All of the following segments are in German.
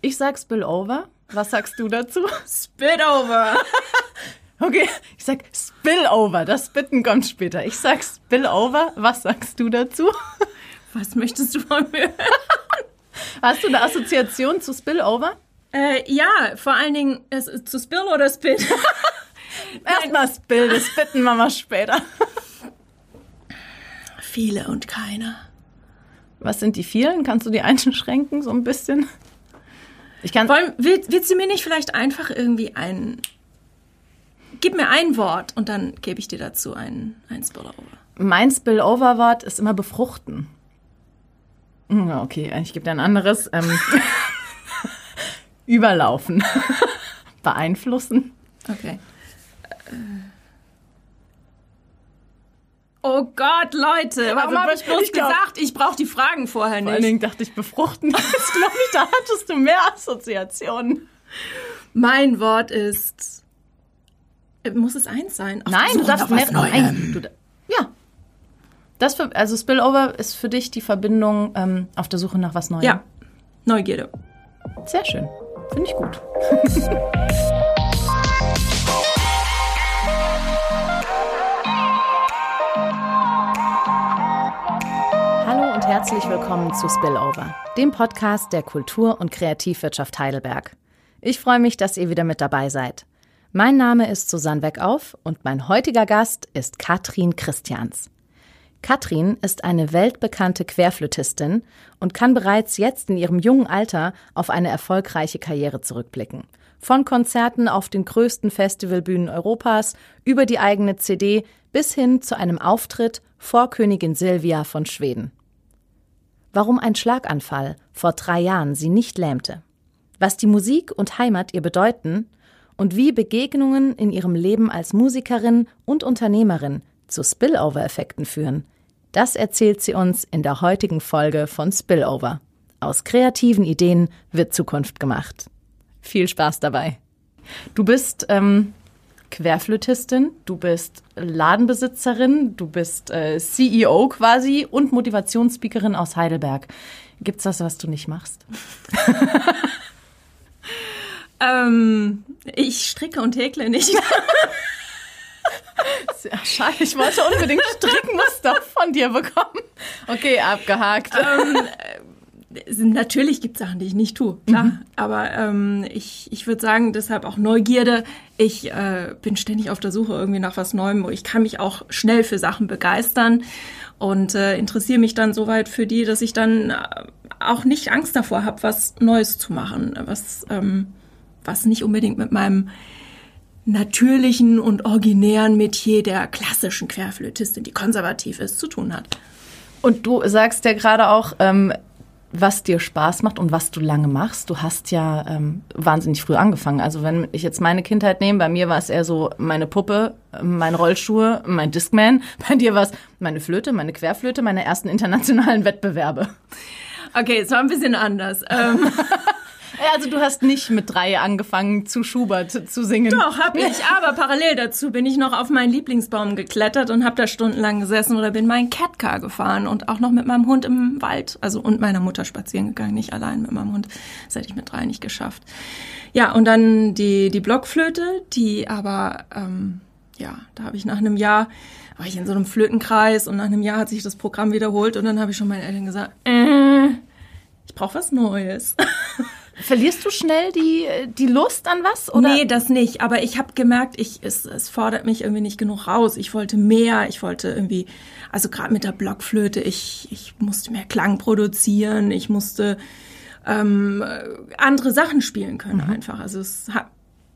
Ich sag Spillover. Was sagst du dazu? Spillover. Okay, ich sag Spillover. Das Spitten kommt später. Ich sag Spillover. Was sagst du dazu? Was möchtest du von mir? Hast du eine Assoziation zu Spillover? Äh, ja, vor allen Dingen es, zu Spill oder Spit. Erstmal Spill, das machen wir später. Viele und keiner. Was sind die vielen? Kannst du die einschränken so ein bisschen? Ich kann. Wollen, willst, willst du mir nicht vielleicht einfach irgendwie ein gib mir ein Wort und dann gebe ich dir dazu ein, ein Spillover. Mein Spillover-Wort ist immer befruchten. Hm, okay, ich gebe dir ein anderes. Ähm, überlaufen. Beeinflussen. Okay. Oh Gott, Leute, warum also, habe ich bloß gesagt, ich brauche die Fragen vorher nicht? Vor allen Dingen dachte ich, befruchten. Jetzt glaube ich, da hattest du mehr Assoziationen. Mein Wort ist äh, muss es eins sein? Auf Nein, du darfst mehr. Nein, du, ja. Das für, also Spillover ist für dich die Verbindung ähm, auf der Suche nach was Neuem. Ja, Neugierde. Sehr schön. Finde ich gut. herzlich willkommen zu Spillover, dem Podcast der Kultur- und Kreativwirtschaft Heidelberg. Ich freue mich, dass ihr wieder mit dabei seid. Mein Name ist Susanne Weckauf und mein heutiger Gast ist Katrin Christians. Katrin ist eine weltbekannte Querflötistin und kann bereits jetzt in ihrem jungen Alter auf eine erfolgreiche Karriere zurückblicken. Von Konzerten auf den größten Festivalbühnen Europas über die eigene CD bis hin zu einem Auftritt vor Königin Silvia von Schweden. Warum ein Schlaganfall vor drei Jahren sie nicht lähmte. Was die Musik und Heimat ihr bedeuten und wie Begegnungen in ihrem Leben als Musikerin und Unternehmerin zu Spillover-Effekten führen. Das erzählt sie uns in der heutigen Folge von Spillover. Aus kreativen Ideen wird Zukunft gemacht. Viel Spaß dabei. Du bist ähm, Querflötistin, du bist Ladenbesitzerin, du bist äh, CEO quasi und Motivationsspeakerin aus Heidelberg. Gibt's das, was du nicht machst? Ähm, ich stricke und häkle nicht. Schade, ich wollte unbedingt Strickmuster von dir bekommen. Okay, abgehakt. Ähm, äh, natürlich gibt es Sachen, die ich nicht tue, klar. Mhm. Aber ähm, ich, ich würde sagen, deshalb auch Neugierde. Ich äh, bin ständig auf der Suche irgendwie nach was Neuem. Ich kann mich auch schnell für Sachen begeistern und äh, interessiere mich dann soweit für die, dass ich dann äh, auch nicht Angst davor habe, was Neues zu machen, was ähm, was nicht unbedingt mit meinem natürlichen und originären Metier der klassischen Querflötistin, die konservativ ist, zu tun hat. Und du sagst ja gerade auch, ähm, was dir Spaß macht und was du lange machst. Du hast ja ähm, wahnsinnig früh angefangen. Also wenn ich jetzt meine Kindheit nehme, bei mir war es eher so meine Puppe, meine Rollschuhe, mein Discman. Bei dir war es meine Flöte, meine Querflöte, meine ersten internationalen Wettbewerbe. Okay, es war ein bisschen anders. Ähm, Also du hast nicht mit drei angefangen zu Schubert zu singen. Doch, hab ich. Aber parallel dazu bin ich noch auf meinen Lieblingsbaum geklettert und hab da stundenlang gesessen oder bin meinen Catcar gefahren und auch noch mit meinem Hund im Wald, also und meiner Mutter spazieren gegangen, nicht allein mit meinem Hund. Das hätte ich mit drei nicht geschafft. Ja, und dann die, die Blockflöte, die aber, ähm, ja, da habe ich nach einem Jahr war ich in so einem Flötenkreis und nach einem Jahr hat sich das Programm wiederholt und dann habe ich schon meinen Eltern gesagt, äh, ich brauche was Neues. Verlierst du schnell die, die Lust an was? Oder? Nee, das nicht. Aber ich habe gemerkt, ich, es, es fordert mich irgendwie nicht genug raus. Ich wollte mehr. Ich wollte irgendwie, also gerade mit der Blockflöte, ich, ich musste mehr Klang produzieren. Ich musste ähm, andere Sachen spielen können mhm. einfach. Also es hat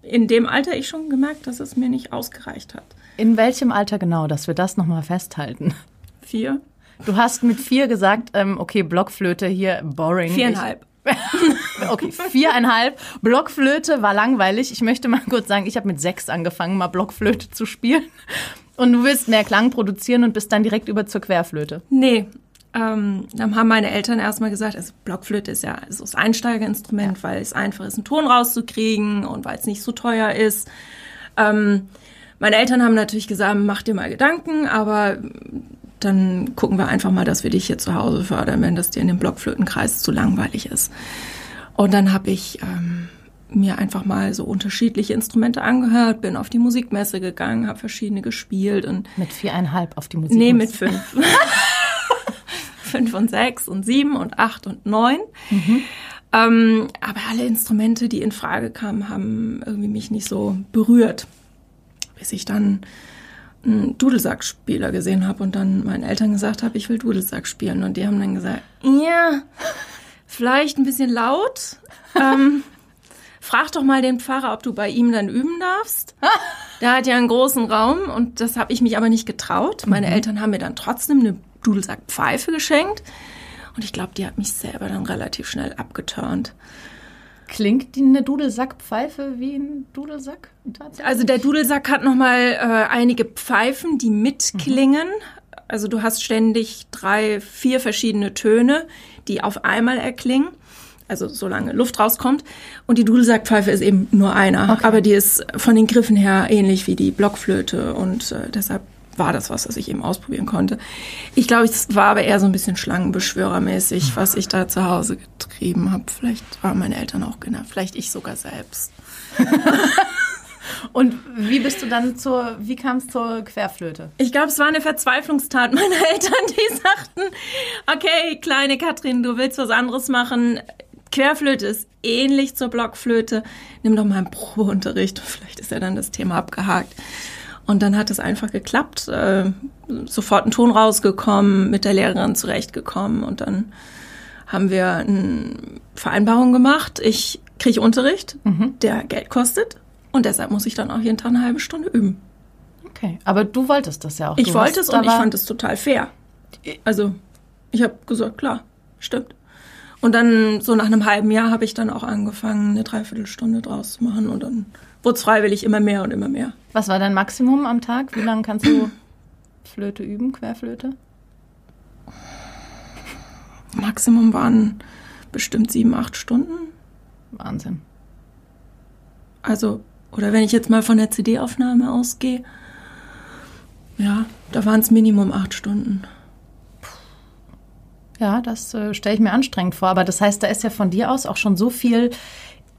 in dem Alter ich schon gemerkt, dass es mir nicht ausgereicht hat. In welchem Alter genau, dass wir das nochmal festhalten? Vier. Du hast mit vier gesagt, ähm, okay, Blockflöte hier, boring. Viereinhalb. okay, viereinhalb. Blockflöte war langweilig. Ich möchte mal kurz sagen, ich habe mit sechs angefangen, mal Blockflöte zu spielen. Und du willst mehr Klang produzieren und bist dann direkt über zur Querflöte. Nee. Ähm, dann haben meine Eltern erstmal gesagt, also Blockflöte ist ja so das Einsteigerinstrument, ja. weil es einfach ist, einen Ton rauszukriegen und weil es nicht so teuer ist. Ähm, meine Eltern haben natürlich gesagt, mach dir mal Gedanken, aber dann gucken wir einfach mal, dass wir dich hier zu Hause fördern, wenn das dir in dem Blockflötenkreis zu langweilig ist. Und dann habe ich ähm, mir einfach mal so unterschiedliche Instrumente angehört, bin auf die Musikmesse gegangen, habe verschiedene gespielt und mit viereinhalb auf die Musikmesse. Nee, mit fünf. fünf und sechs und sieben und acht und neun. Mhm. Ähm, aber alle Instrumente, die in Frage kamen, haben irgendwie mich nicht so berührt, bis ich dann einen Dudelsackspieler gesehen habe und dann meinen Eltern gesagt habe, ich will Dudelsack spielen. Und die haben dann gesagt, ja, vielleicht ein bisschen laut. ähm, frag doch mal den Pfarrer, ob du bei ihm dann üben darfst. Der hat ja einen großen Raum und das habe ich mich aber nicht getraut. Meine mhm. Eltern haben mir dann trotzdem eine Dudelsackpfeife geschenkt und ich glaube, die hat mich selber dann relativ schnell abgeturnt. Klingt die eine Dudelsackpfeife wie ein Dudelsack? Also der Dudelsack hat nochmal äh, einige Pfeifen, die mitklingen. Mhm. Also du hast ständig drei, vier verschiedene Töne, die auf einmal erklingen. Also solange Luft rauskommt. Und die Dudelsackpfeife ist eben nur einer. Okay. Aber die ist von den Griffen her ähnlich wie die Blockflöte. Und äh, deshalb war das was, was ich eben ausprobieren konnte. Ich glaube, es war aber eher so ein bisschen Schlangenbeschwörermäßig, was ich da zu Hause getrieben habe. Vielleicht waren meine Eltern auch genervt, vielleicht ich sogar selbst. Und wie bist du dann zur, wie kam es zur Querflöte? Ich glaube, es war eine Verzweiflungstat meiner Eltern, die sagten, okay, kleine Katrin, du willst was anderes machen. Querflöte ist ähnlich zur Blockflöte. Nimm doch mal einen Probeunterricht. Vielleicht ist ja dann das Thema abgehakt. Und dann hat es einfach geklappt, äh, sofort ein Ton rausgekommen, mit der Lehrerin zurechtgekommen und dann haben wir eine Vereinbarung gemacht. Ich kriege Unterricht, mhm. der Geld kostet und deshalb muss ich dann auch jeden Tag eine halbe Stunde üben. Okay, aber du wolltest das ja auch. Ich du wollte es und ich fand es total fair. Also ich habe gesagt, klar, stimmt. Und dann so nach einem halben Jahr habe ich dann auch angefangen, eine Dreiviertelstunde draus zu machen und dann wurde es freiwillig immer mehr und immer mehr. Was war dein Maximum am Tag? Wie lange kannst du Flöte üben, Querflöte? Maximum waren bestimmt sieben, acht Stunden. Wahnsinn. Also, oder wenn ich jetzt mal von der CD-Aufnahme ausgehe, ja, da waren es Minimum acht Stunden. Ja, das äh, stelle ich mir anstrengend vor. Aber das heißt, da ist ja von dir aus auch schon so viel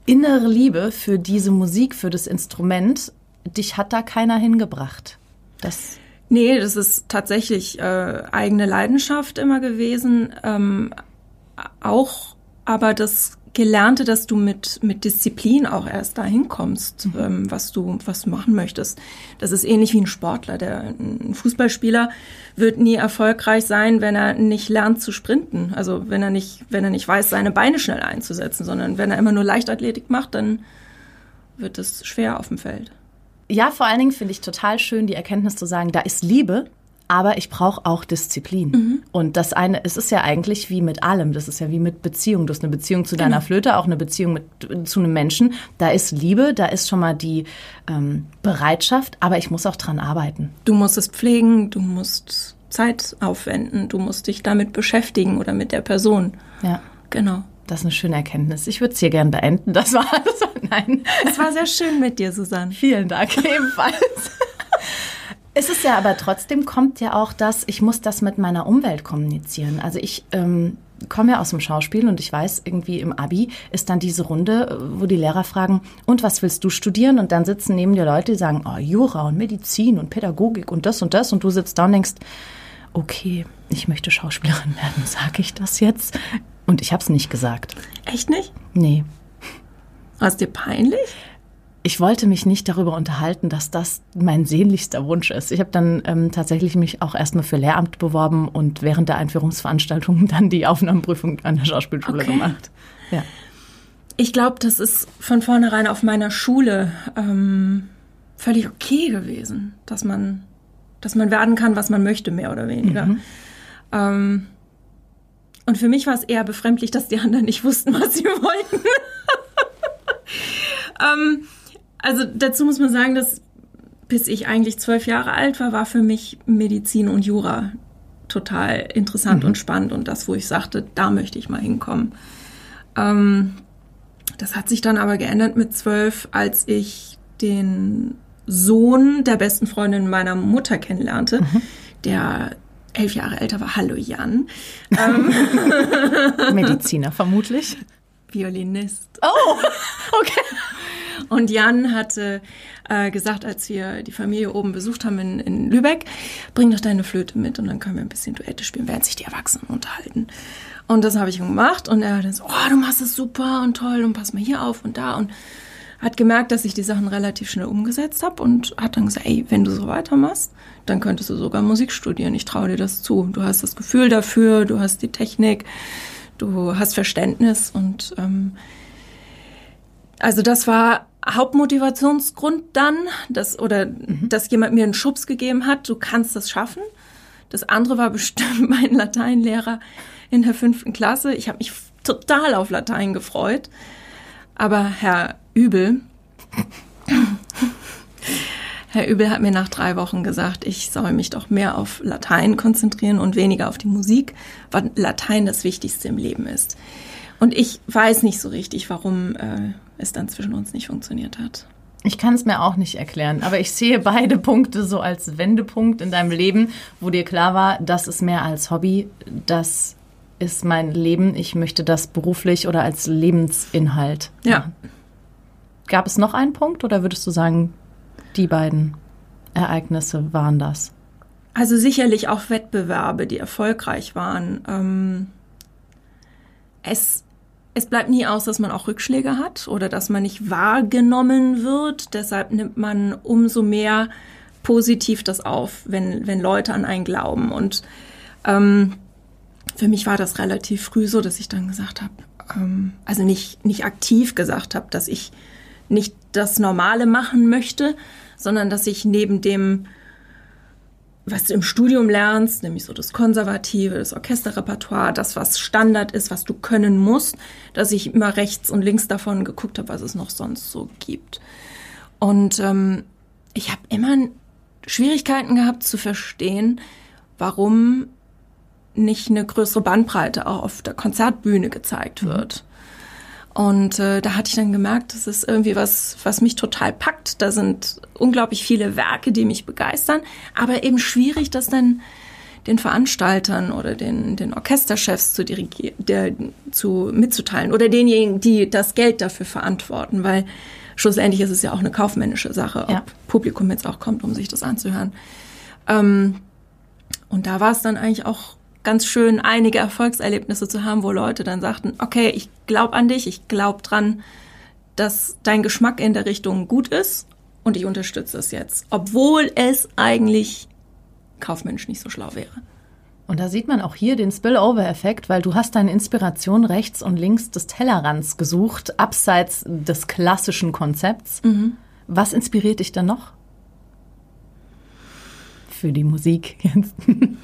innere Liebe für diese Musik, für das Instrument. Dich hat da keiner hingebracht. Das nee, das ist tatsächlich äh, eigene Leidenschaft immer gewesen. Ähm, auch aber das Gelernte, dass du mit, mit Disziplin auch erst dahin kommst, mhm. ähm, was du, was du machen möchtest. Das ist ähnlich wie ein Sportler. Der, ein Fußballspieler wird nie erfolgreich sein, wenn er nicht lernt zu sprinten. Also wenn er nicht, wenn er nicht weiß, seine Beine schnell einzusetzen, sondern wenn er immer nur Leichtathletik macht, dann wird es schwer auf dem Feld. Ja, vor allen Dingen finde ich total schön, die Erkenntnis zu sagen, da ist Liebe aber ich brauche auch Disziplin. Mhm. Und das eine, es ist ja eigentlich wie mit allem. Das ist ja wie mit Beziehung. Du hast eine Beziehung zu deiner genau. Flöte, auch eine Beziehung mit, zu einem Menschen. Da ist Liebe, da ist schon mal die ähm, Bereitschaft, aber ich muss auch dran arbeiten. Du musst es pflegen, du musst Zeit aufwenden, du musst dich damit beschäftigen oder mit der Person. Ja. Genau. Das ist eine schöne Erkenntnis. Ich würde es hier gern beenden. Das war alles. Nein. Es war sehr schön mit dir, Susanne. Vielen Dank ebenfalls. Es ist ja aber trotzdem kommt ja auch das, ich muss das mit meiner Umwelt kommunizieren. Also ich ähm, komme ja aus dem Schauspiel und ich weiß, irgendwie im Abi ist dann diese Runde, wo die Lehrer fragen, und was willst du studieren? Und dann sitzen neben dir Leute, die sagen, oh, Jura und Medizin und Pädagogik und das und das. Und du sitzt da und denkst, okay, ich möchte Schauspielerin werden, sage ich das jetzt? Und ich habe es nicht gesagt. Echt nicht? Nee. War es dir peinlich? ich wollte mich nicht darüber unterhalten, dass das mein sehnlichster Wunsch ist. Ich habe dann ähm, tatsächlich mich auch erstmal für Lehramt beworben und während der Einführungsveranstaltung dann die Aufnahmeprüfung an der Schauspielschule okay. gemacht. Ja. Ich glaube, das ist von vornherein auf meiner Schule ähm, völlig okay gewesen, dass man, dass man werden kann, was man möchte, mehr oder weniger. Mhm. Ähm, und für mich war es eher befremdlich, dass die anderen nicht wussten, was sie wollten. ähm, also dazu muss man sagen, dass bis ich eigentlich zwölf Jahre alt war, war für mich Medizin und Jura total interessant mhm. und spannend und das, wo ich sagte, da möchte ich mal hinkommen. Ähm, das hat sich dann aber geändert mit zwölf, als ich den Sohn der besten Freundin meiner Mutter kennenlernte, mhm. der elf Jahre älter war. Hallo Jan. Ähm, Mediziner vermutlich. Violinist. Oh, okay. Und Jan hatte äh, gesagt, als wir die Familie oben besucht haben in, in Lübeck, bring doch deine Flöte mit und dann können wir ein bisschen Duette spielen, während sich die Erwachsenen unterhalten. Und das habe ich gemacht und er hat dann so, oh, du machst es super und toll und pass mal hier auf und da und hat gemerkt, dass ich die Sachen relativ schnell umgesetzt habe und hat dann gesagt, ey, wenn du so weitermachst, dann könntest du sogar Musik studieren. Ich traue dir das zu. Du hast das Gefühl dafür, du hast die Technik, du hast Verständnis und ähm, also das war Hauptmotivationsgrund dann, dass oder mhm. dass jemand mir einen Schubs gegeben hat, du kannst das schaffen. Das andere war bestimmt mein Lateinlehrer in der fünften Klasse. Ich habe mich total auf Latein gefreut. Aber Herr Übel, Herr Übel hat mir nach drei Wochen gesagt, ich soll mich doch mehr auf Latein konzentrieren und weniger auf die Musik, weil Latein das Wichtigste im Leben ist. Und ich weiß nicht so richtig, warum äh, es dann zwischen uns nicht funktioniert hat. Ich kann es mir auch nicht erklären, aber ich sehe beide Punkte so als Wendepunkt in deinem Leben, wo dir klar war, das ist mehr als Hobby, das ist mein Leben, ich möchte das beruflich oder als Lebensinhalt. Ja. Gab es noch einen Punkt oder würdest du sagen, die beiden Ereignisse waren das? Also sicherlich auch Wettbewerbe, die erfolgreich waren. Ähm, es es bleibt nie aus, dass man auch Rückschläge hat oder dass man nicht wahrgenommen wird. Deshalb nimmt man umso mehr positiv das auf, wenn, wenn Leute an einen glauben. Und ähm, für mich war das relativ früh so, dass ich dann gesagt habe, ähm, also nicht, nicht aktiv gesagt habe, dass ich nicht das Normale machen möchte, sondern dass ich neben dem was du im Studium lernst, nämlich so das Konservative, das Orchesterrepertoire, das, was Standard ist, was du können musst, dass ich immer rechts und links davon geguckt habe, was es noch sonst so gibt. Und ähm, ich habe immer Schwierigkeiten gehabt zu verstehen, warum nicht eine größere Bandbreite auch auf der Konzertbühne gezeigt mhm. wird. Und äh, da hatte ich dann gemerkt, das ist irgendwie was, was mich total packt. Da sind unglaublich viele Werke, die mich begeistern, aber eben schwierig, das dann den Veranstaltern oder den, den Orchesterchefs zu dirigieren, der, zu mitzuteilen oder denjenigen, die das Geld dafür verantworten, weil schlussendlich ist es ja auch eine kaufmännische Sache, ob ja. Publikum jetzt auch kommt, um sich das anzuhören. Ähm, und da war es dann eigentlich auch ganz schön, einige Erfolgserlebnisse zu haben, wo Leute dann sagten, okay, ich glaube an dich, ich glaube dran, dass dein Geschmack in der Richtung gut ist und ich unterstütze es jetzt, obwohl es eigentlich kaufmännisch nicht so schlau wäre. Und da sieht man auch hier den Spillover-Effekt, weil du hast deine Inspiration rechts und links des Tellerrands gesucht, abseits des klassischen Konzepts. Mhm. Was inspiriert dich dann noch? Für die Musik jetzt.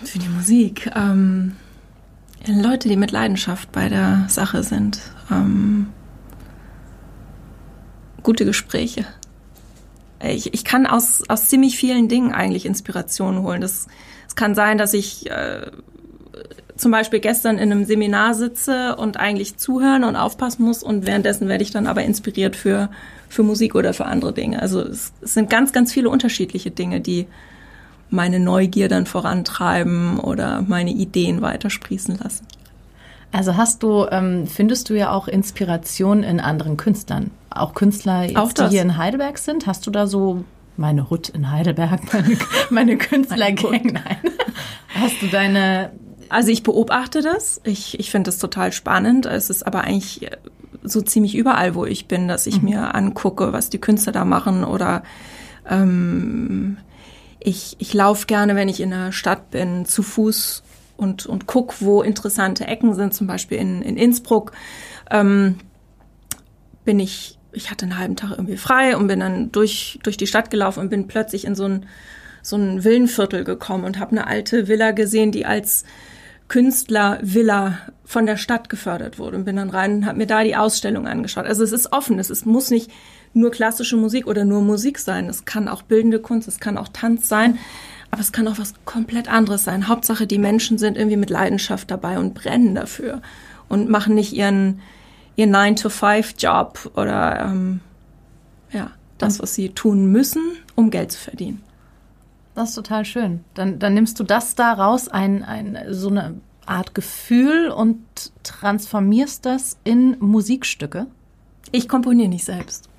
Für die Musik. Ähm, Leute, die mit Leidenschaft bei der Sache sind. Ähm, gute Gespräche. Ich, ich kann aus, aus ziemlich vielen Dingen eigentlich Inspiration holen. Es kann sein, dass ich äh, zum Beispiel gestern in einem Seminar sitze und eigentlich zuhören und aufpassen muss und währenddessen werde ich dann aber inspiriert für, für Musik oder für andere Dinge. Also es, es sind ganz, ganz viele unterschiedliche Dinge, die, meine Neugier dann vorantreiben oder meine Ideen weitersprießen lassen. Also hast du, ähm, findest du ja auch Inspiration in anderen Künstlern? Auch Künstler, jetzt, die hier in Heidelberg sind? Hast du da so meine Hut in Heidelberg, meine, meine Künstlergang? Nein. Hast du deine. Also ich beobachte das. Ich, ich finde das total spannend. Es ist aber eigentlich so ziemlich überall, wo ich bin, dass ich mhm. mir angucke, was die Künstler da machen oder ähm, ich, ich laufe gerne, wenn ich in der Stadt bin, zu Fuß und, und guck, wo interessante Ecken sind. Zum Beispiel in, in Innsbruck ähm, bin ich, ich hatte einen halben Tag irgendwie frei und bin dann durch, durch die Stadt gelaufen und bin plötzlich in so ein, so ein Villenviertel gekommen und habe eine alte Villa gesehen, die als Künstlervilla von der Stadt gefördert wurde und bin dann rein und habe mir da die Ausstellung angeschaut. Also es ist offen, es ist, muss nicht nur klassische Musik oder nur Musik sein. Es kann auch bildende Kunst, es kann auch Tanz sein, aber es kann auch was komplett anderes sein. Hauptsache, die Menschen sind irgendwie mit Leidenschaft dabei und brennen dafür und machen nicht ihren, ihren 9-to-5-Job oder ähm, ja, das, was sie tun müssen, um Geld zu verdienen. Das ist total schön. Dann, dann nimmst du das da raus, ein, ein, so eine Art Gefühl und transformierst das in Musikstücke? Ich komponiere nicht selbst.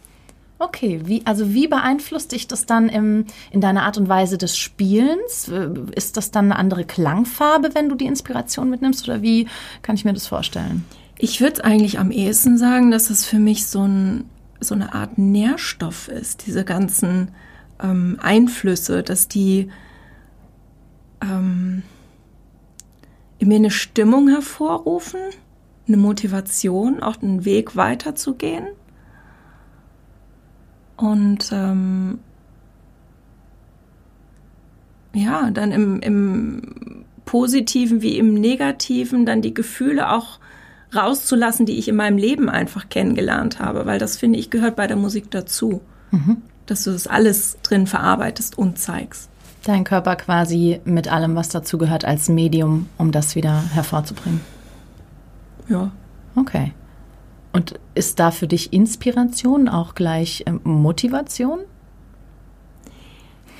Okay, wie, also wie beeinflusst dich das dann im, in deiner Art und Weise des Spielens? Ist das dann eine andere Klangfarbe, wenn du die Inspiration mitnimmst oder wie kann ich mir das vorstellen? Ich würde eigentlich am ehesten sagen, dass es für mich so, ein, so eine Art Nährstoff ist, diese ganzen ähm, Einflüsse, dass die ähm, in mir eine Stimmung hervorrufen, eine Motivation, auch einen Weg weiterzugehen. Und ähm, ja, dann im, im Positiven wie im Negativen dann die Gefühle auch rauszulassen, die ich in meinem Leben einfach kennengelernt habe, weil das finde ich gehört bei der Musik dazu, mhm. dass du das alles drin verarbeitest und zeigst. Dein Körper quasi mit allem, was dazu gehört, als Medium, um das wieder hervorzubringen. Ja. Okay. Und ist da für dich Inspiration auch gleich ähm, Motivation?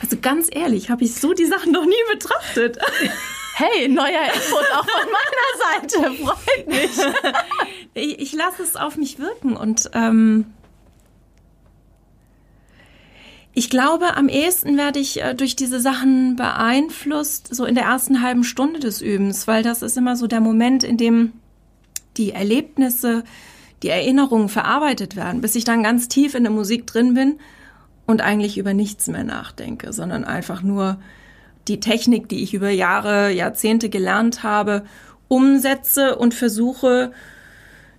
Also ganz ehrlich, habe ich so die Sachen noch nie betrachtet. Hey, neuer Input auch von meiner Seite. Freut mich. ich, ich lasse es auf mich wirken und ähm, ich glaube, am ehesten werde ich äh, durch diese Sachen beeinflusst, so in der ersten halben Stunde des Übens, weil das ist immer so der Moment, in dem die Erlebnisse, die Erinnerungen verarbeitet werden, bis ich dann ganz tief in der Musik drin bin und eigentlich über nichts mehr nachdenke, sondern einfach nur die Technik, die ich über Jahre, Jahrzehnte gelernt habe, umsetze und versuche,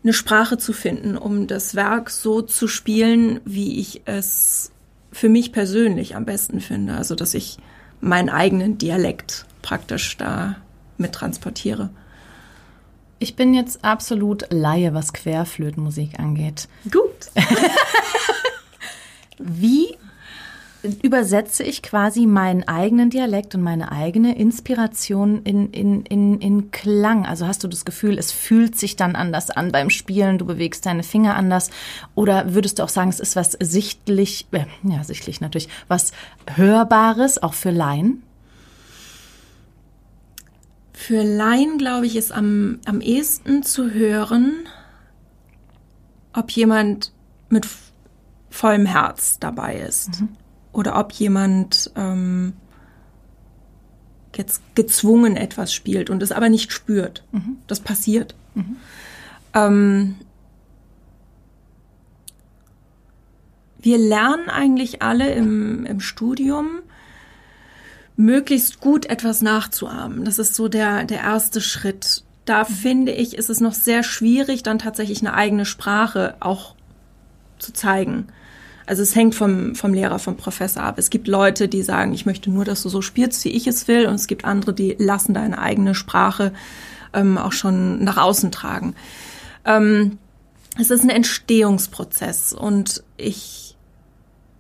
eine Sprache zu finden, um das Werk so zu spielen, wie ich es für mich persönlich am besten finde. Also, dass ich meinen eigenen Dialekt praktisch da mit transportiere. Ich bin jetzt absolut Laie, was Querflötenmusik angeht. Gut. Wie übersetze ich quasi meinen eigenen Dialekt und meine eigene Inspiration in, in, in, in Klang? Also hast du das Gefühl, es fühlt sich dann anders an beim Spielen, du bewegst deine Finger anders? Oder würdest du auch sagen, es ist was sichtlich, äh, ja, sichtlich natürlich, was Hörbares, auch für Laien? Für Laien, glaube ich, ist am, am ehesten zu hören, ob jemand mit vollem Herz dabei ist. Mhm oder ob jemand ähm, jetzt gezwungen etwas spielt und es aber nicht spürt. Mhm. Das passiert. Mhm. Ähm, wir lernen eigentlich alle im, im Studium, möglichst gut etwas nachzuahmen. Das ist so der, der erste Schritt. Da mhm. finde ich, ist es noch sehr schwierig, dann tatsächlich eine eigene Sprache auch zu zeigen. Also es hängt vom, vom Lehrer, vom Professor ab. Es gibt Leute, die sagen, ich möchte nur, dass du so spielst, wie ich es will. Und es gibt andere, die lassen deine eigene Sprache ähm, auch schon nach außen tragen. Ähm, es ist ein Entstehungsprozess und ich,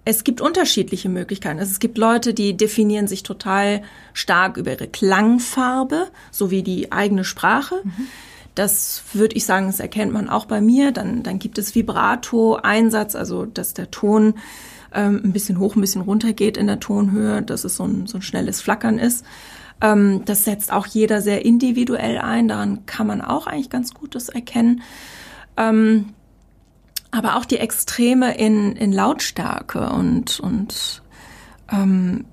es gibt unterschiedliche Möglichkeiten. Also es gibt Leute, die definieren sich total stark über ihre Klangfarbe, sowie die eigene Sprache. Mhm. Das würde ich sagen, das erkennt man auch bei mir. Dann, dann gibt es Vibrato-Einsatz, also dass der Ton ähm, ein bisschen hoch, ein bisschen runter geht in der Tonhöhe, dass es so ein, so ein schnelles Flackern ist. Ähm, das setzt auch jeder sehr individuell ein. Daran kann man auch eigentlich ganz gut das erkennen. Ähm, aber auch die Extreme in, in Lautstärke und, und ähm,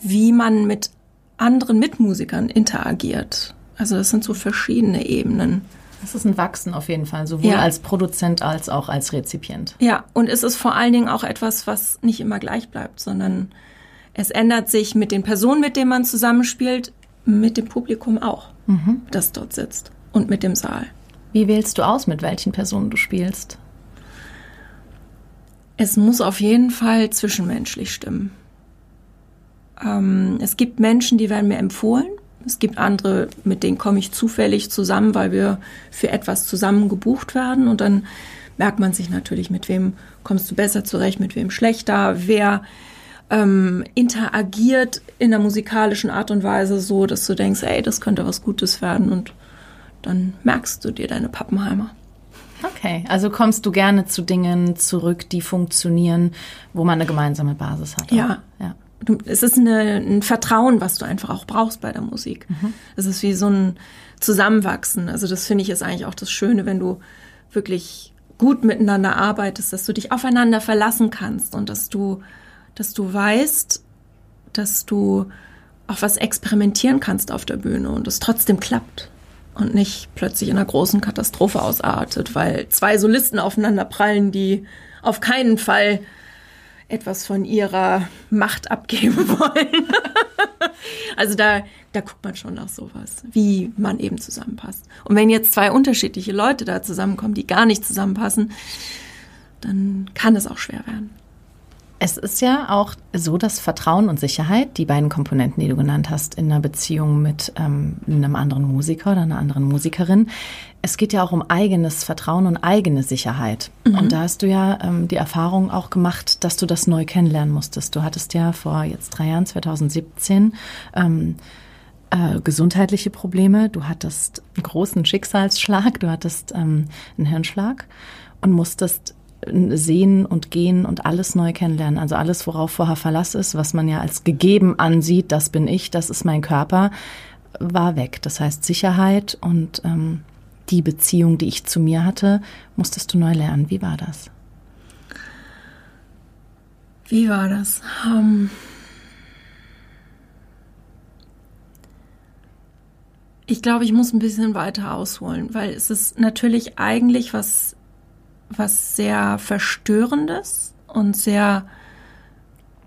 wie man mit anderen Mitmusikern interagiert. Also das sind so verschiedene Ebenen. Das ist ein Wachsen auf jeden Fall, sowohl ja. als Produzent als auch als Rezipient. Ja, und es ist vor allen Dingen auch etwas, was nicht immer gleich bleibt, sondern es ändert sich mit den Personen, mit denen man zusammenspielt, mit dem Publikum auch, mhm. das dort sitzt und mit dem Saal. Wie wählst du aus, mit welchen Personen du spielst? Es muss auf jeden Fall zwischenmenschlich stimmen. Ähm, es gibt Menschen, die werden mir empfohlen es gibt andere, mit denen komme ich zufällig zusammen, weil wir für etwas zusammen gebucht werden. Und dann merkt man sich natürlich, mit wem kommst du besser zurecht, mit wem schlechter, wer ähm, interagiert in der musikalischen Art und Weise so, dass du denkst, ey, das könnte was Gutes werden. Und dann merkst du dir deine Pappenheimer. Okay, also kommst du gerne zu Dingen zurück, die funktionieren, wo man eine gemeinsame Basis hat. Ja. ja. es ist eine, ein Vertrauen, was du einfach auch brauchst bei der Musik. Mhm. Es ist wie so ein Zusammenwachsen. Also das finde ich ist eigentlich auch das Schöne, wenn du wirklich gut miteinander arbeitest, dass du dich aufeinander verlassen kannst und dass du, dass du weißt, dass du auch was experimentieren kannst auf der Bühne und es trotzdem klappt und nicht plötzlich in einer großen Katastrophe ausartet, weil zwei Solisten aufeinander prallen, die auf keinen Fall etwas von ihrer Macht abgeben wollen. also da, da guckt man schon nach sowas, wie man eben zusammenpasst. Und wenn jetzt zwei unterschiedliche Leute da zusammenkommen, die gar nicht zusammenpassen, dann kann es auch schwer werden. Es ist ja auch so, dass Vertrauen und Sicherheit, die beiden Komponenten, die du genannt hast, in einer Beziehung mit ähm, einem anderen Musiker oder einer anderen Musikerin, es geht ja auch um eigenes Vertrauen und eigene Sicherheit. Mhm. Und da hast du ja ähm, die Erfahrung auch gemacht, dass du das neu kennenlernen musstest. Du hattest ja vor jetzt drei Jahren, 2017, ähm, äh, gesundheitliche Probleme. Du hattest einen großen Schicksalsschlag, du hattest ähm, einen Hirnschlag und musstest sehen und gehen und alles neu kennenlernen. Also alles, worauf vorher Verlass ist, was man ja als gegeben ansieht, das bin ich, das ist mein Körper, war weg. Das heißt Sicherheit und ähm, die Beziehung, die ich zu mir hatte, musstest du neu lernen. Wie war das? Wie war das? Um ich glaube, ich muss ein bisschen weiter ausholen, weil es ist natürlich eigentlich was was sehr Verstörendes und sehr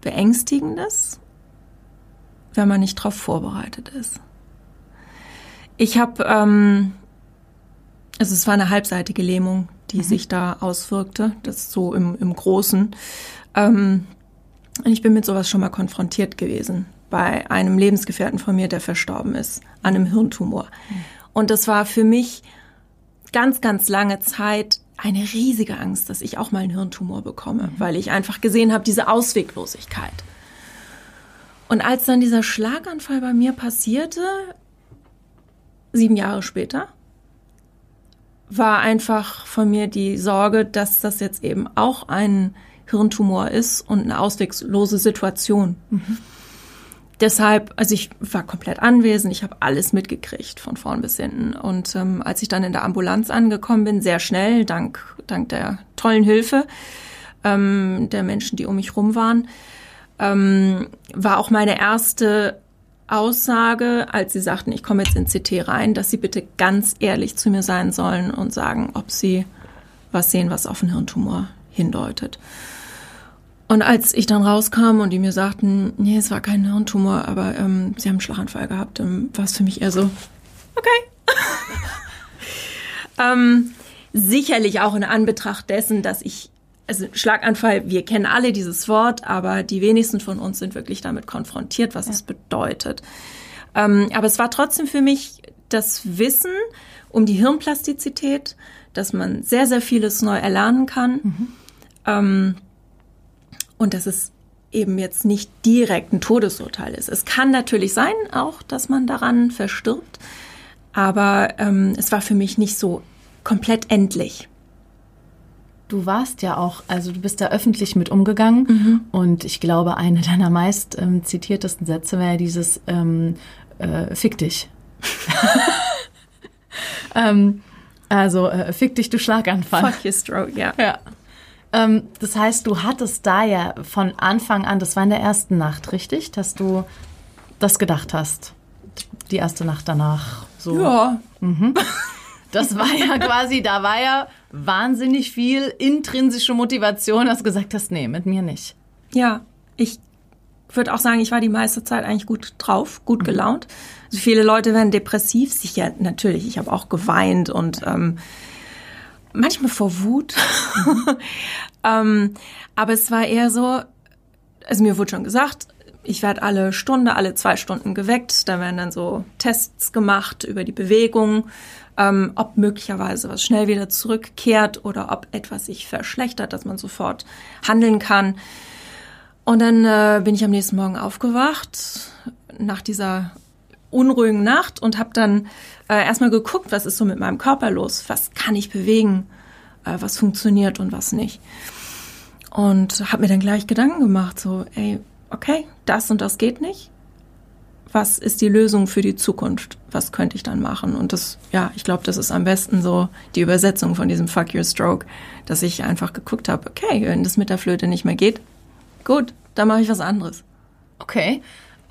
Beängstigendes, wenn man nicht darauf vorbereitet ist. Ich habe, ähm, also es war eine halbseitige Lähmung, die mhm. sich da auswirkte, das so im, im Großen. Ähm, ich bin mit sowas schon mal konfrontiert gewesen bei einem Lebensgefährten von mir, der verstorben ist an einem Hirntumor. Mhm. Und das war für mich ganz, ganz lange Zeit eine riesige Angst, dass ich auch mal einen Hirntumor bekomme, mhm. weil ich einfach gesehen habe, diese Ausweglosigkeit. Und als dann dieser Schlaganfall bei mir passierte, sieben Jahre später, war einfach von mir die Sorge, dass das jetzt eben auch ein Hirntumor ist und eine auswegslose Situation. Mhm deshalb, also ich war komplett anwesend, ich habe alles mitgekriegt von vorn bis hinten. Und ähm, als ich dann in der Ambulanz angekommen bin, sehr schnell, dank, dank der tollen Hilfe ähm, der Menschen, die um mich rum waren, ähm, war auch meine erste Aussage, als sie sagten, ich komme jetzt in CT rein, dass sie bitte ganz ehrlich zu mir sein sollen und sagen, ob sie was sehen, was auf einen Hirntumor hindeutet. Und als ich dann rauskam und die mir sagten, nee, es war kein Hirntumor, aber ähm, sie haben einen Schlaganfall gehabt, ähm, war es für mich eher so, okay. ähm, sicherlich auch in Anbetracht dessen, dass ich, also Schlaganfall, wir kennen alle dieses Wort, aber die wenigsten von uns sind wirklich damit konfrontiert, was ja. es bedeutet. Ähm, aber es war trotzdem für mich das Wissen um die Hirnplastizität, dass man sehr, sehr vieles neu erlernen kann. Mhm. Ähm, und dass es eben jetzt nicht direkt ein Todesurteil ist. Es kann natürlich sein auch, dass man daran verstirbt, aber ähm, es war für mich nicht so komplett endlich. Du warst ja auch, also du bist da öffentlich mit umgegangen mhm. und ich glaube, eine deiner meist ähm, zitiertesten Sätze wäre dieses ähm, äh, Fick dich. ähm, also äh, Fick dich, du Schlaganfall. Fuck your stroke, ja. Ja. Ähm, das heißt, du hattest da ja von Anfang an, das war in der ersten Nacht, richtig, dass du das gedacht hast. Die erste Nacht danach. So. Ja. Mhm. Das war ja quasi, da war ja wahnsinnig viel intrinsische Motivation, dass du gesagt hast, nee, mit mir nicht. Ja, ich würde auch sagen, ich war die meiste Zeit eigentlich gut drauf, gut mhm. gelaunt. Also viele Leute werden depressiv, sicher natürlich. Ich habe auch geweint und ähm, manchmal vor Wut. Mhm. ähm, aber es war eher so, also mir wurde schon gesagt, ich werde alle Stunde, alle zwei Stunden geweckt. Da werden dann so Tests gemacht über die Bewegung, ähm, ob möglicherweise was schnell wieder zurückkehrt oder ob etwas sich verschlechtert, dass man sofort handeln kann. Und dann äh, bin ich am nächsten Morgen aufgewacht nach dieser unruhigen Nacht und habe dann äh, erstmal geguckt, was ist so mit meinem Körper los, was kann ich bewegen, äh, was funktioniert und was nicht. Und habe mir dann gleich Gedanken gemacht, so, ey, okay, das und das geht nicht. Was ist die Lösung für die Zukunft? Was könnte ich dann machen? Und das, ja, ich glaube, das ist am besten so die Übersetzung von diesem Fuck Your Stroke, dass ich einfach geguckt habe, okay, wenn das mit der Flöte nicht mehr geht, gut, dann mache ich was anderes. Okay.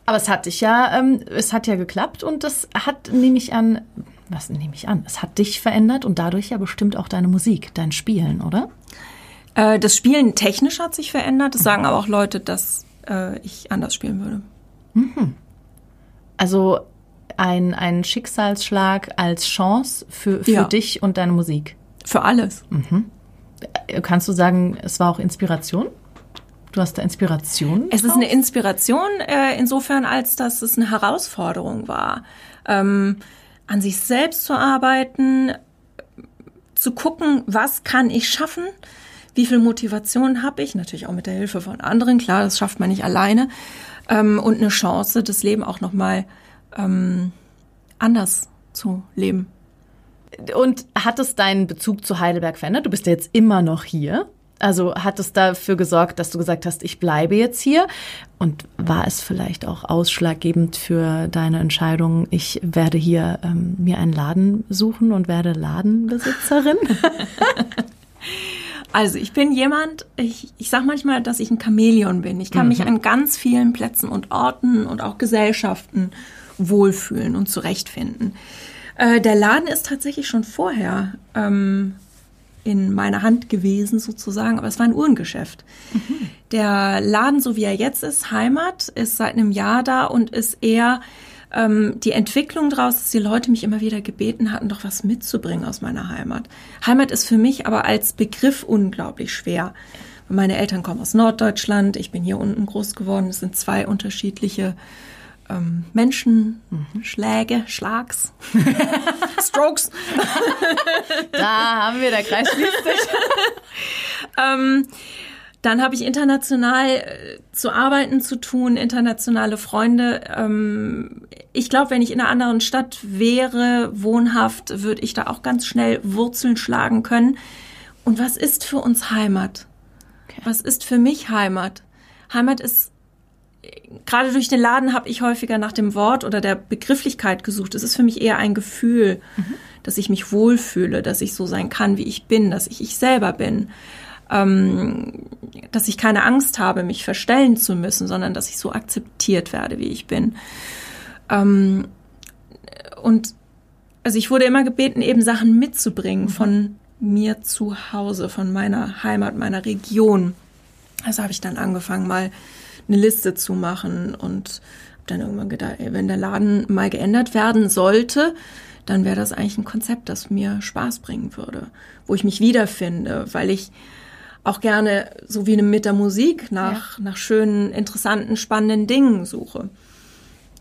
Aber es hat dich ja, ähm, es hat ja geklappt und das hat, nehme ich an, was nehme ich an? Es hat dich verändert und dadurch ja bestimmt auch deine Musik, dein Spielen, oder? Äh, das Spielen technisch hat sich verändert. Das sagen aber auch Leute, dass äh, ich anders spielen würde. Mhm. Also ein, ein Schicksalsschlag als Chance für, für Ja. dich und deine Musik. Für alles. Kannst du sagen, es war auch Inspiration? Du hast da Inspiration? Es ist draus? eine Inspiration äh, insofern, als dass es eine Herausforderung war, ähm, an sich selbst zu arbeiten, zu gucken, was kann ich schaffen, wie viel Motivation habe ich, natürlich auch mit der Hilfe von anderen, klar, das schafft man nicht alleine, ähm, und eine Chance, das Leben auch nochmal ähm, anders zu leben. Und hat es deinen Bezug zu Heidelberg verändert? Du bist ja jetzt immer noch hier. Also hat es dafür gesorgt, dass du gesagt hast, ich bleibe jetzt hier? Und war es vielleicht auch ausschlaggebend für deine Entscheidung, ich werde hier ähm, mir einen Laden suchen und werde Ladenbesitzerin? Also ich bin jemand, ich, ich sage manchmal, dass ich ein Chamäleon bin. Ich kann mich an ganz vielen Plätzen und Orten und auch Gesellschaften wohlfühlen und zurechtfinden. Äh, der Laden ist tatsächlich schon vorher ähm, in meiner Hand gewesen sozusagen, aber es war ein Uhrengeschäft. Der Laden, so wie er jetzt ist, Heimat, ist seit einem Jahr da und ist eher ähm, die Entwicklung daraus, dass die Leute mich immer wieder gebeten hatten, doch was mitzubringen aus meiner Heimat. Heimat ist für mich aber als Begriff unglaublich schwer. Meine Eltern kommen aus Norddeutschland, ich bin hier unten groß geworden, es sind zwei unterschiedliche ähm, Menschen, Schläge, Schlags, Strokes. da haben wir, der Kreis schließt sich. Ähm, dann habe ich international äh, zu arbeiten zu tun, internationale Freunde. Ähm, ich glaube, wenn ich in einer anderen Stadt wäre, wohnhaft, würde ich da auch ganz schnell Wurzeln schlagen können. Und was ist für uns Heimat? Was ist für mich Heimat? Heimat ist gerade durch den Laden habe ich häufiger nach dem Wort oder der Begrifflichkeit gesucht. Es ist für mich eher ein Gefühl, dass ich mich wohlfühle, dass ich so sein kann, wie ich bin, dass ich ich selber bin, ähm, dass ich keine Angst habe, mich verstellen zu müssen, sondern dass ich so akzeptiert werde, wie ich bin. Ähm, und also ich wurde immer gebeten, eben Sachen mitzubringen von mir zu Hause, von meiner Heimat, meiner Region. Also habe ich dann angefangen, mal eine Liste zu machen und hab dann irgendwann gedacht, ey, wenn der Laden mal geändert werden sollte, dann wäre das eigentlich ein Konzept, das mir Spaß bringen würde, wo ich mich wiederfinde, weil ich auch gerne, so wie mit der Musik, nach, nach schönen, interessanten, spannenden Dingen suche.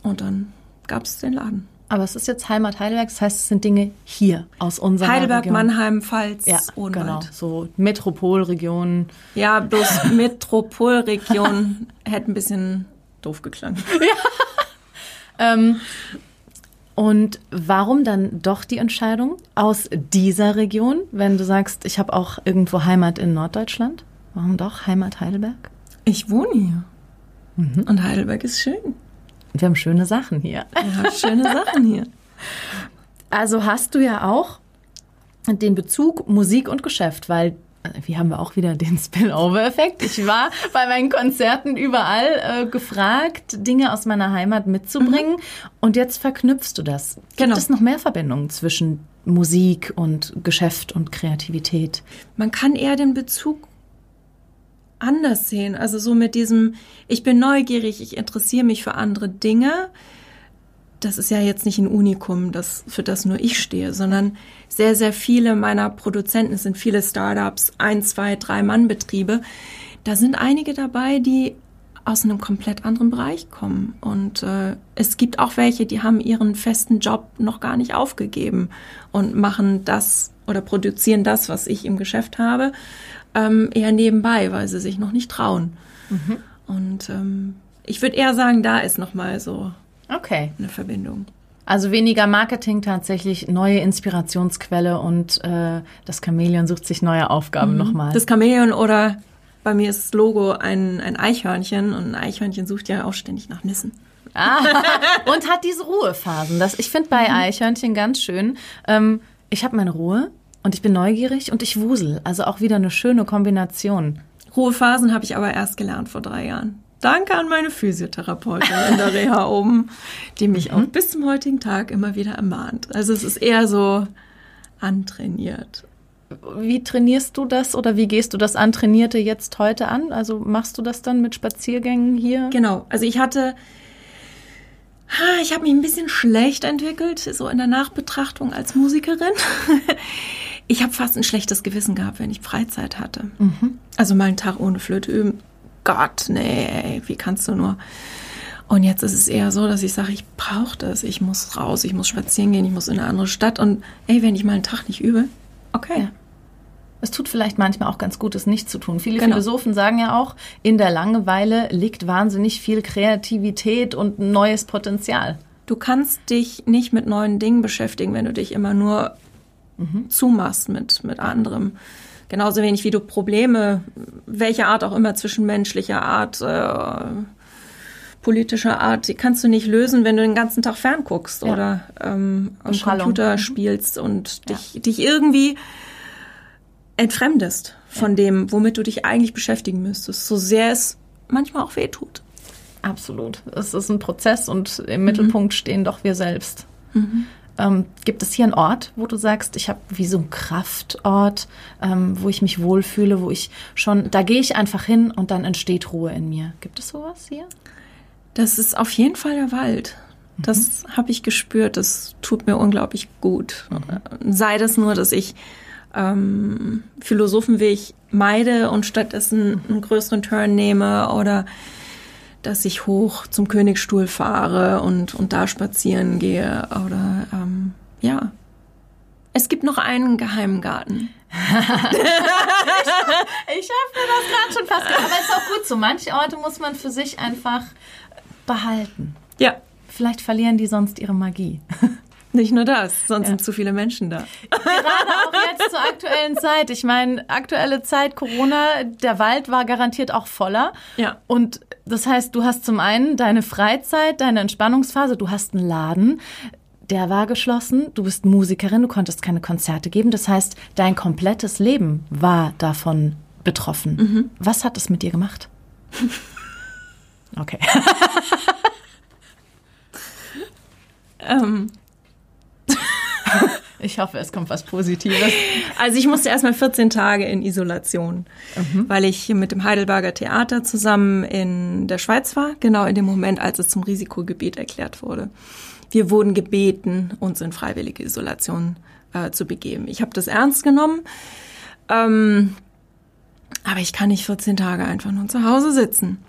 Und dann gab es den Laden. Aber es ist jetzt Heimat Heidelberg, das heißt, es sind Dinge hier aus unserer Heidelberg, Region. Mannheim, Pfalz, Ja, Odenwald. genau. So Metropolregion. Ja, bloß Metropolregion hätte ein bisschen doof geklangen. Ähm, und warum dann doch die Entscheidung aus dieser Region, wenn du sagst, ich habe auch irgendwo Heimat in Norddeutschland? Warum doch Heimat Heidelberg? Ich wohne hier. Und Heidelberg ist schön. Wir haben schöne Sachen hier. Habt schöne Sachen hier. Also hast du ja auch den Bezug Musik und Geschäft, weil äh, wie haben wir auch wieder den Spillover-Effekt. Ich war bei meinen Konzerten überall äh, gefragt, Dinge aus meiner Heimat mitzubringen. Und jetzt verknüpfst du das. Gibt Genau. es noch mehr Verbindungen zwischen Musik und Geschäft und Kreativität? Man kann eher den Bezug anders sehen. Also so mit diesem, ich bin neugierig, ich interessiere mich für andere Dinge. Das ist ja jetzt nicht ein Unikum, das, für das nur ich stehe, sondern sehr, sehr viele meiner Produzenten, es sind viele Startups, ein, zwei, drei Mann-Betriebe. Da sind einige dabei, die aus einem komplett anderen Bereich kommen. Und äh, es gibt auch welche, die haben ihren festen Job noch gar nicht aufgegeben und machen das oder produzieren das, was ich im Geschäft habe, ähm, eher nebenbei, weil sie sich noch nicht trauen. Und ähm, ich würde eher sagen, da ist noch mal so Okay. eine Verbindung. Also weniger Marketing, tatsächlich neue Inspirationsquelle und äh, das Chamäleon sucht sich neue Aufgaben nochmal. Das Chamäleon oder bei mir ist das Logo ein, ein Eichhörnchen und ein Eichhörnchen sucht ja auch ständig nach Nüssen. Ah, und hat diese Ruhephasen. Das, ich finde bei Eichhörnchen ganz schön. Ähm, ich habe meine Ruhe und ich bin neugierig und ich wusel. Also auch wieder eine schöne Kombination. Ruhephasen habe ich aber erst gelernt vor drei Jahren. Danke an meine Physiotherapeutin in der Reha oben, die mich auch bis zum heutigen Tag immer wieder ermahnt. Also es ist eher so antrainiert. Wie trainierst du das oder wie gehst du das Antrainierte jetzt heute an? Also machst du das dann mit Spaziergängen hier? Genau. Also ich hatte, ha, ich habe mich ein bisschen schlecht entwickelt, so in der Nachbetrachtung als Musikerin. Ich habe fast ein schlechtes Gewissen gehabt, wenn ich Freizeit hatte. Also mal einen Tag ohne Flöte üben. Gott, nee, wie kannst du nur? Und jetzt ist es eher so, dass ich sage, ich brauche das. Ich muss raus, ich muss spazieren gehen, ich muss in eine andere Stadt. Und ey, wenn ich mal einen Tag nicht übe, okay. Ja. Es tut vielleicht manchmal auch ganz gut, es nicht zu tun. Viele Genau. Philosophen sagen ja auch, in der Langeweile liegt wahnsinnig viel Kreativität und neues Potenzial. Du kannst dich nicht mit neuen Dingen beschäftigen, wenn du dich immer nur zumachst mit, mit anderem. Genauso wenig wie du Probleme, welcher Art auch immer, zwischenmenschlicher Art, äh, politischer Art, die kannst du nicht lösen, wenn du den ganzen Tag fernguckst Ja. oder ähm, am. Computer spielst und dich, dich irgendwie entfremdest von dem, womit du dich eigentlich beschäftigen müsstest, so sehr es manchmal auch weh tut. Absolut. Es ist ein Prozess und im Mittelpunkt stehen doch wir selbst. Ähm, gibt es hier einen Ort, wo du sagst, ich habe wie so einen Kraftort, ähm, wo ich mich wohlfühle, wo ich schon, da gehe ich einfach hin und dann entsteht Ruhe in mir. Gibt es sowas hier? Das ist auf jeden Fall der Wald. Das habe ich gespürt. Das tut mir unglaublich gut. Sei das nur, dass ich ähm, Philosophenweg meide und stattdessen einen größeren Turn nehme oder dass ich hoch zum Königsstuhl fahre und, und da spazieren gehe oder ähm, ja. Es gibt noch einen geheimen Garten. Ich habe mir das gerade schon fast gedacht. Aber es ist auch gut so. Manche Orte muss man für sich einfach behalten. Ja, Vielleicht verlieren die sonst ihre Magie. nicht nur das, sonst sind zu viele Menschen da. Gerade auch jetzt zur aktuellen Zeit. Ich meine, aktuelle Zeit, Corona, der Wald war garantiert auch voller. Ja. Und das heißt, du hast zum einen deine Freizeit, deine Entspannungsphase, du hast einen Laden, der war geschlossen, du bist Musikerin, du konntest keine Konzerte geben. Das heißt, dein komplettes Leben war davon betroffen. Was hat es mit dir gemacht? Okay. Ähm, Ich hoffe, es kommt was Positives. Also ich musste erstmal 14 Tage in Isolation, weil ich mit dem Heidelberger Theater zusammen in der Schweiz war, genau in dem Moment, als es zum Risikogebiet erklärt wurde. Wir wurden gebeten, uns in freiwillige Isolation äh, zu begeben. Ich habe das ernst genommen, ähm, aber ich kann nicht 14 Tage einfach nur zu Hause sitzen.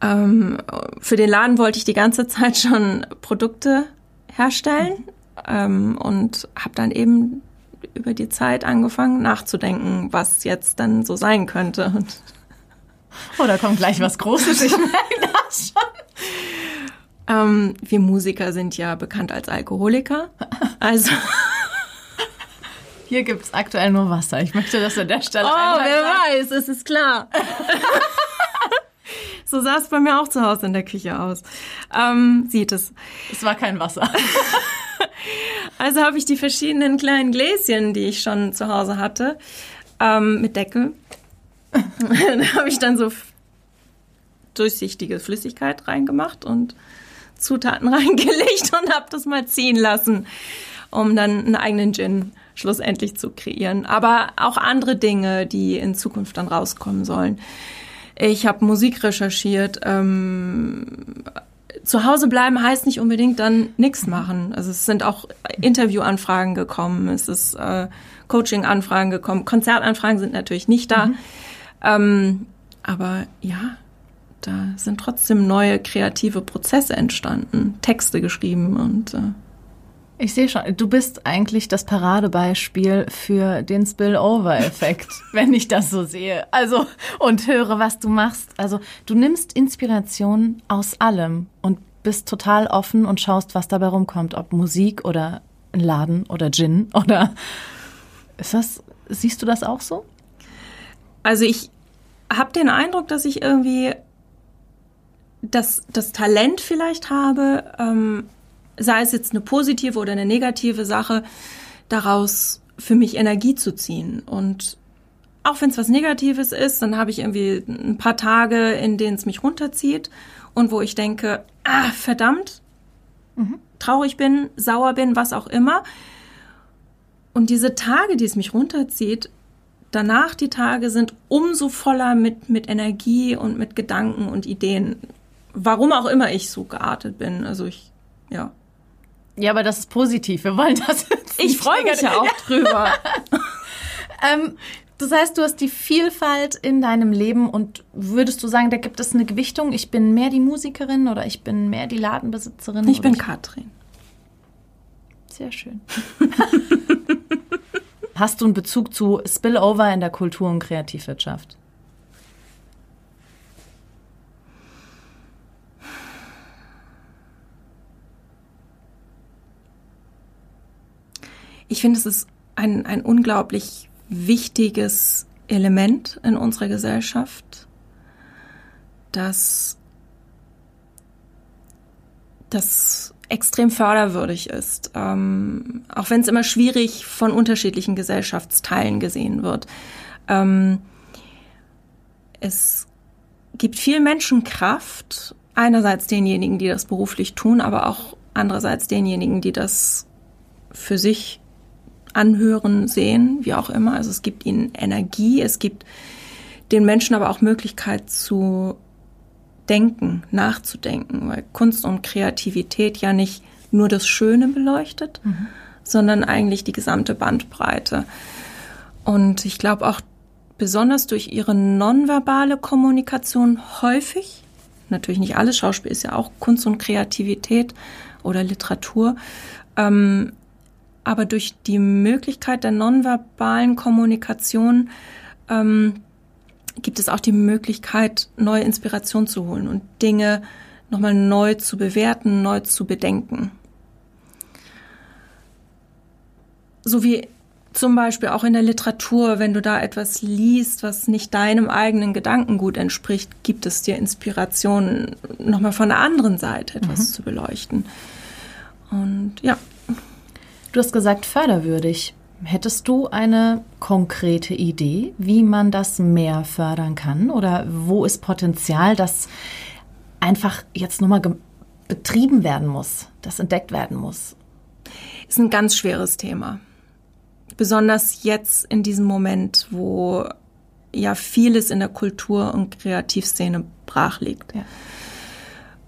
Ähm, für den Laden wollte ich die ganze Zeit schon Produkte herstellen ähm, und habe dann eben über die Zeit angefangen nachzudenken, was jetzt dann so sein könnte. Und Oh, da kommt gleich was Großes. Ich merke das schon. ähm, wir Musiker sind ja bekannt als Alkoholiker. Also, Hier gibt's aktuell nur Wasser. Ich möchte das an der Stelle oh, wer weiß, es ist klar. So sah es bei mir auch zu Hause in der Küche aus. Ähm, sieht es. Es war kein Wasser. Also habe ich die verschiedenen kleinen Gläschen, die ich schon zu Hause hatte, ähm, mit Deckel. da habe ich dann so durchsichtige Flüssigkeit reingemacht und Zutaten reingelegt und habe das mal ziehen lassen, um dann einen eigenen Gin schlussendlich zu kreieren. Aber auch andere Dinge, die in Zukunft dann rauskommen sollen. Ich habe Musik recherchiert. Ähm, zu Hause bleiben heißt nicht unbedingt dann nichts machen. Also es sind auch Interviewanfragen gekommen, es ist äh, Coaching-Anfragen gekommen, Konzertanfragen sind natürlich nicht da. Ähm, aber ja, da sind trotzdem neue kreative Prozesse entstanden, Texte geschrieben und äh, Ich sehe schon, du bist eigentlich das Paradebeispiel für den Spillover-Effekt, wenn ich das so sehe. Also, und höre, was du machst. Also, du nimmst Inspiration aus allem und bist total offen und schaust, was dabei rumkommt. Ob Musik oder ein Laden oder Gin oder. Ist das, siehst du das auch so? Also ich habe den Eindruck, dass ich irgendwie das, das Talent vielleicht habe, ähm, sei es jetzt eine positive oder eine negative Sache, daraus für mich Energie zu ziehen. Und auch wenn es was Negatives ist, dann habe ich irgendwie ein paar Tage, in denen es mich runterzieht und wo ich denke, ah, verdammt, mhm. traurig bin, sauer bin, was auch immer. Und diese Tage, die es mich runterzieht, danach die Tage sind umso voller mit, mit Energie und mit Gedanken und Ideen. Warum auch immer ich so geartet bin. Also ich, ja. Ja, aber das ist positiv. Wir wollen das. Ich freue mich ja auch drüber. ähm, das heißt, du hast die Vielfalt in deinem Leben und würdest du sagen, da gibt es eine Gewichtung? Ich bin mehr die Musikerin oder ich bin mehr die Ladenbesitzerin? Ich bin Katrin. Sehr schön. Hast du einen Bezug zu Spillover in der Kultur- und Kreativwirtschaft? Ich finde, es ist ein, ein unglaublich wichtiges Element in unserer Gesellschaft, das, das extrem förderwürdig ist, ähm, auch wenn es immer schwierig von unterschiedlichen Gesellschaftsteilen gesehen wird. Ähm, es gibt viel Menschenkraft, einerseits denjenigen, die das beruflich tun, aber auch andererseits denjenigen, die das für sich anhören, sehen, wie auch immer. Also es gibt ihnen Energie, es gibt den Menschen aber auch Möglichkeit zu denken, nachzudenken, weil Kunst und Kreativität ja nicht nur das Schöne beleuchtet, mhm. sondern eigentlich die gesamte Bandbreite. Und ich glaube auch besonders durch ihre nonverbale Kommunikation häufig, natürlich nicht alles, Schauspiel ist ja auch Kunst und Kreativität oder Literatur, ähm, aber durch die Möglichkeit der nonverbalen Kommunikation ähm, gibt es auch die Möglichkeit, neue Inspiration zu holen und Dinge nochmal neu zu bewerten, neu zu bedenken. So wie zum Beispiel auch in der Literatur, wenn du da etwas liest, was nicht deinem eigenen Gedankengut entspricht, gibt es dir Inspiration, nochmal von der anderen Seite etwas mhm. zu beleuchten. Und ja. Du hast gesagt, förderwürdig. Hättest du eine konkrete Idee, wie man das mehr fördern kann? Oder wo ist Potenzial, das einfach jetzt nochmal betrieben werden muss, das entdeckt werden muss? Ist ein ganz schweres Thema. Besonders jetzt in diesem Moment, wo ja vieles in der Kultur- und Kreativszene brach liegt. Ja.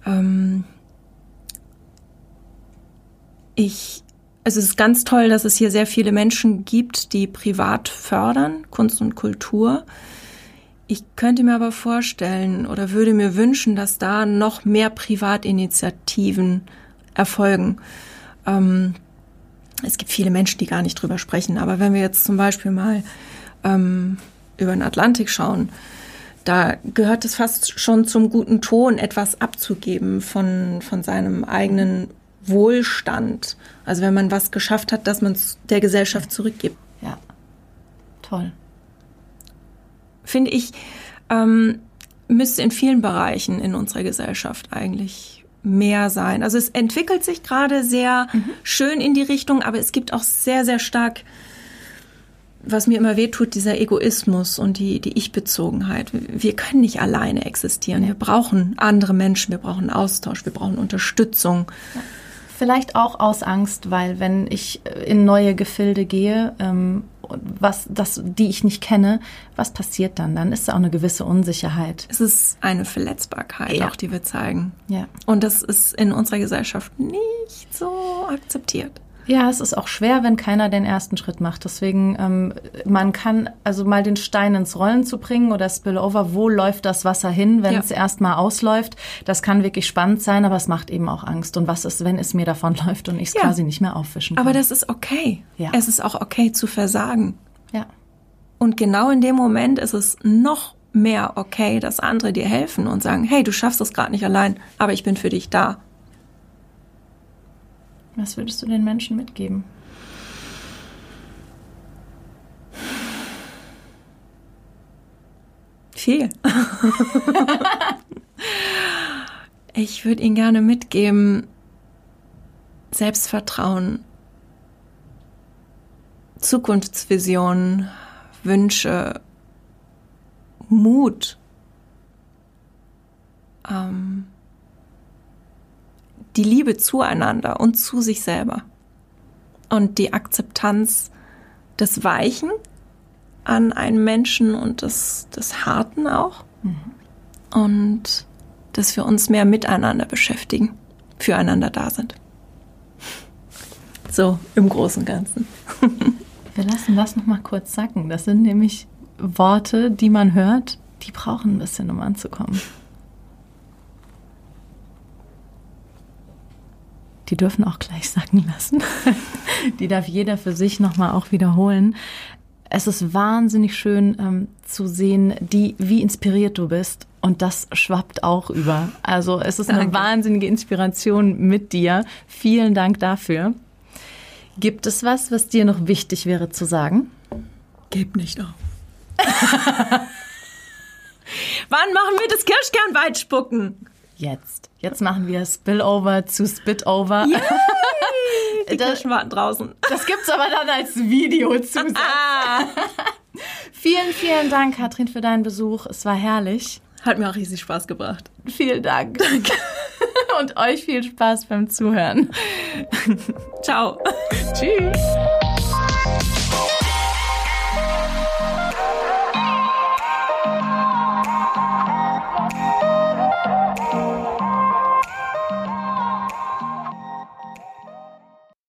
Ähm, ich also es ist ganz toll, dass es hier sehr viele Menschen gibt, die privat fördern, Kunst und Kultur. Ich könnte mir aber vorstellen oder würde mir wünschen, dass da noch mehr Privatinitiativen erfolgen. Ähm, es gibt viele Menschen, die gar nicht drüber sprechen, aber wenn wir jetzt zum Beispiel mal ähm, über den Atlantik schauen, da gehört es fast schon zum guten Ton, etwas abzugeben von, von seinem eigenen Wohlstand. Also wenn man was geschafft hat, dass man es der Gesellschaft zurückgibt. Ja, toll. Finde ich, ähm, müsste in vielen Bereichen in unserer Gesellschaft eigentlich mehr sein. Also es entwickelt sich gerade sehr mhm. schön in die Richtung, aber es gibt auch sehr, sehr stark, was mir immer wehtut, dieser Egoismus und die, die Ich-Bezogenheit. Wir können nicht alleine existieren. Wir brauchen andere Menschen, wir brauchen Austausch, wir brauchen Unterstützung. Ja. Vielleicht auch aus Angst, weil wenn ich in neue Gefilde gehe, ähm, was, das, die ich nicht kenne, was passiert dann? Dann ist da auch eine gewisse Unsicherheit. Es ist eine Verletzbarkeit, ja. auch die wir zeigen. Ja. Und das ist in unserer Gesellschaft nicht so akzeptiert. Ja, es ist auch schwer, wenn keiner den ersten Schritt macht. Deswegen, ähm, man kann also mal den Stein ins Rollen zu bringen oder Spillover, wo läuft das Wasser hin, wenn ja. es erstmal ausläuft. Das kann wirklich spannend sein, aber es macht eben auch Angst. Und was ist, wenn es mir davon läuft und ich es ja. quasi nicht mehr aufwischen kann? Aber das ist okay. Ja. Es ist auch okay zu versagen. Ja. Und genau in dem Moment ist es noch mehr okay, dass andere dir helfen und sagen, hey, du schaffst es gerade nicht allein, aber ich bin für dich da. Was würdest du den Menschen mitgeben? Viel. ich würde Ihnen gerne mitgeben, Selbstvertrauen, Zukunftsvisionen, Wünsche, Mut, ähm, die Liebe zueinander und zu sich selber und die Akzeptanz des Weichen an einen Menschen und des, des Harten auch. Mhm. Und dass wir uns mehr miteinander beschäftigen, füreinander da sind. So im Großen und Ganzen. wir lassen das nochmal kurz sacken. Das sind nämlich Worte, die man hört, die brauchen ein bisschen, um anzukommen. Die dürfen auch gleich sacken lassen. Die darf jeder für sich nochmal auch wiederholen. Es ist wahnsinnig schön ähm, zu sehen, die, wie inspiriert du bist. Und das schwappt auch über. Also es ist Danke. eine wahnsinnige Inspiration mit dir. Vielen Dank dafür. Gibt es was, was dir noch wichtig wäre zu sagen? Gib nicht auf. Wann machen wir das Kirschkernweit spucken? Jetzt. Jetzt machen wir Spillover zu Spitover. Yay! Die das, warten draußen. Das gibt's aber dann als Video zu. vielen, vielen Dank, Katrin, für deinen Besuch. Es war herrlich. Hat mir auch riesig Spaß gebracht. Vielen Dank. Danke. Und euch viel Spaß beim Zuhören. Ciao. Tschüss.